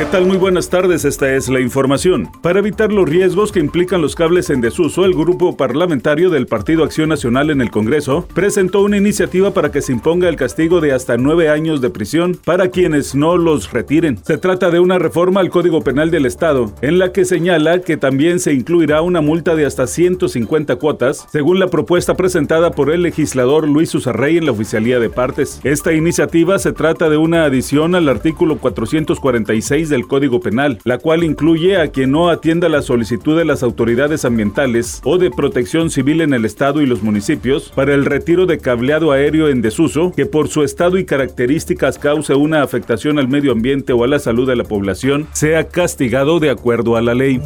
¿Qué tal? Muy buenas tardes, esta es la información. Para evitar los riesgos que implican los cables en desuso, el grupo parlamentario del Partido Acción Nacional en el Congreso presentó una iniciativa para que se imponga el castigo de hasta nueve años de prisión para quienes no los retiren. Se trata de una reforma al Código Penal del Estado, en la que señala que también se incluirá una multa de hasta 150 cuotas, según la propuesta presentada por el legislador Luis Usarrey en la Oficialía de Partes. Esta iniciativa se trata de una adición al artículo 446 del Código Penal, la cual incluye a quien no atienda la solicitud de las autoridades ambientales o de protección civil en el Estado y los municipios para el retiro de cableado aéreo en desuso que por su estado y características cause una afectación al medio ambiente o a la salud de la población, sea castigado de acuerdo a la ley.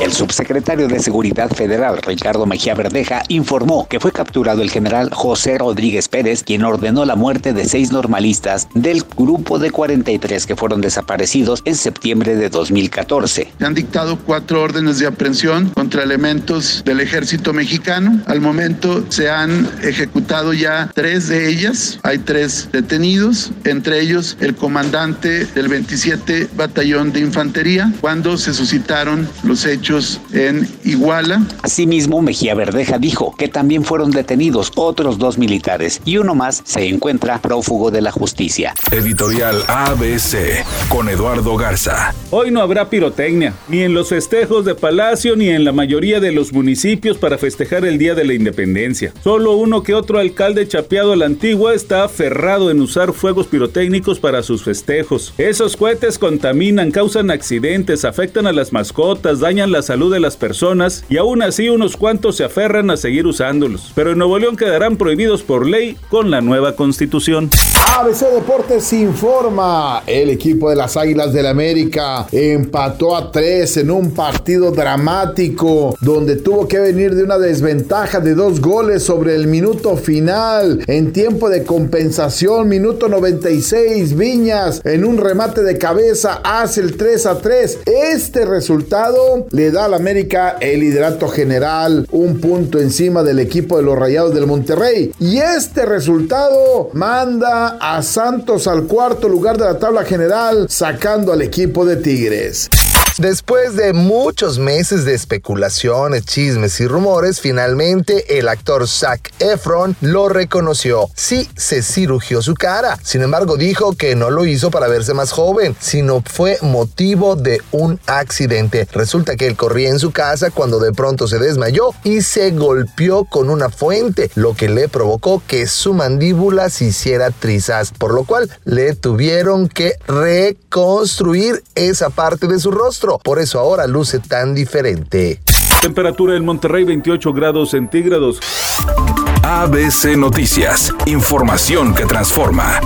El subsecretario de Seguridad Federal, Ricardo Mejía Verdeja, informó que fue capturado el general José Rodríguez Pérez, quien ordenó la muerte de seis normalistas del grupo de 43 que fueron desaparecidos en septiembre de 2014. Se han dictado cuatro órdenes de aprehensión contra elementos del ejército mexicano. Al momento se han ejecutado ya tres de ellas. Hay tres detenidos, entre ellos el comandante del 27 Batallón de Infantería, cuando se suscitaron los hechos en Iguala. Asimismo, Mejía Verdeja dijo que también fueron detenidos otros dos militares y uno más se encuentra prófugo de la justicia. Editorial ABC con Eduardo Garza. Hoy no habrá pirotecnia, ni en los festejos de Palacio ni en la mayoría de los municipios para festejar el Día de la Independencia. Solo uno que otro alcalde chapeado a la antigua está aferrado en usar fuegos pirotécnicos para sus festejos. Esos cohetes contaminan, causan accidentes, afectan a las mascotas, dañan la la salud de las personas y aún así unos cuantos se aferran a seguir usándolos. Pero en Nuevo León quedarán prohibidos por ley con la nueva constitución. ABC Deportes informa. El equipo de las Águilas del América empató a tres en un partido dramático donde tuvo que venir de una desventaja de dos goles sobre el minuto final. En tiempo de compensación, minuto 96, Viñas en un remate de cabeza hace el 3 a 3. Este resultado le da al América el liderato general, un punto encima del equipo de los Rayados del Monterrey. Y este resultado manda a Santos al cuarto lugar de la tabla general, sacando al equipo de Tigres. Después de muchos meses de especulaciones, chismes y rumores, finalmente el actor Zac Efron lo reconoció. Sí, se cirugió su cara. Sin embargo, dijo que no lo hizo para verse más joven, sino fue motivo de un accidente. Resulta que él corría en su casa cuando de pronto se desmayó y se golpeó con una fuente, lo que le provocó que su mandíbula se hiciera trizas, por lo cual le tuvieron que reconstruir esa parte de su rostro. Por eso ahora luce tan diferente. Temperatura en Monterrey 28 grados centígrados. ABC Noticias. Información que transforma.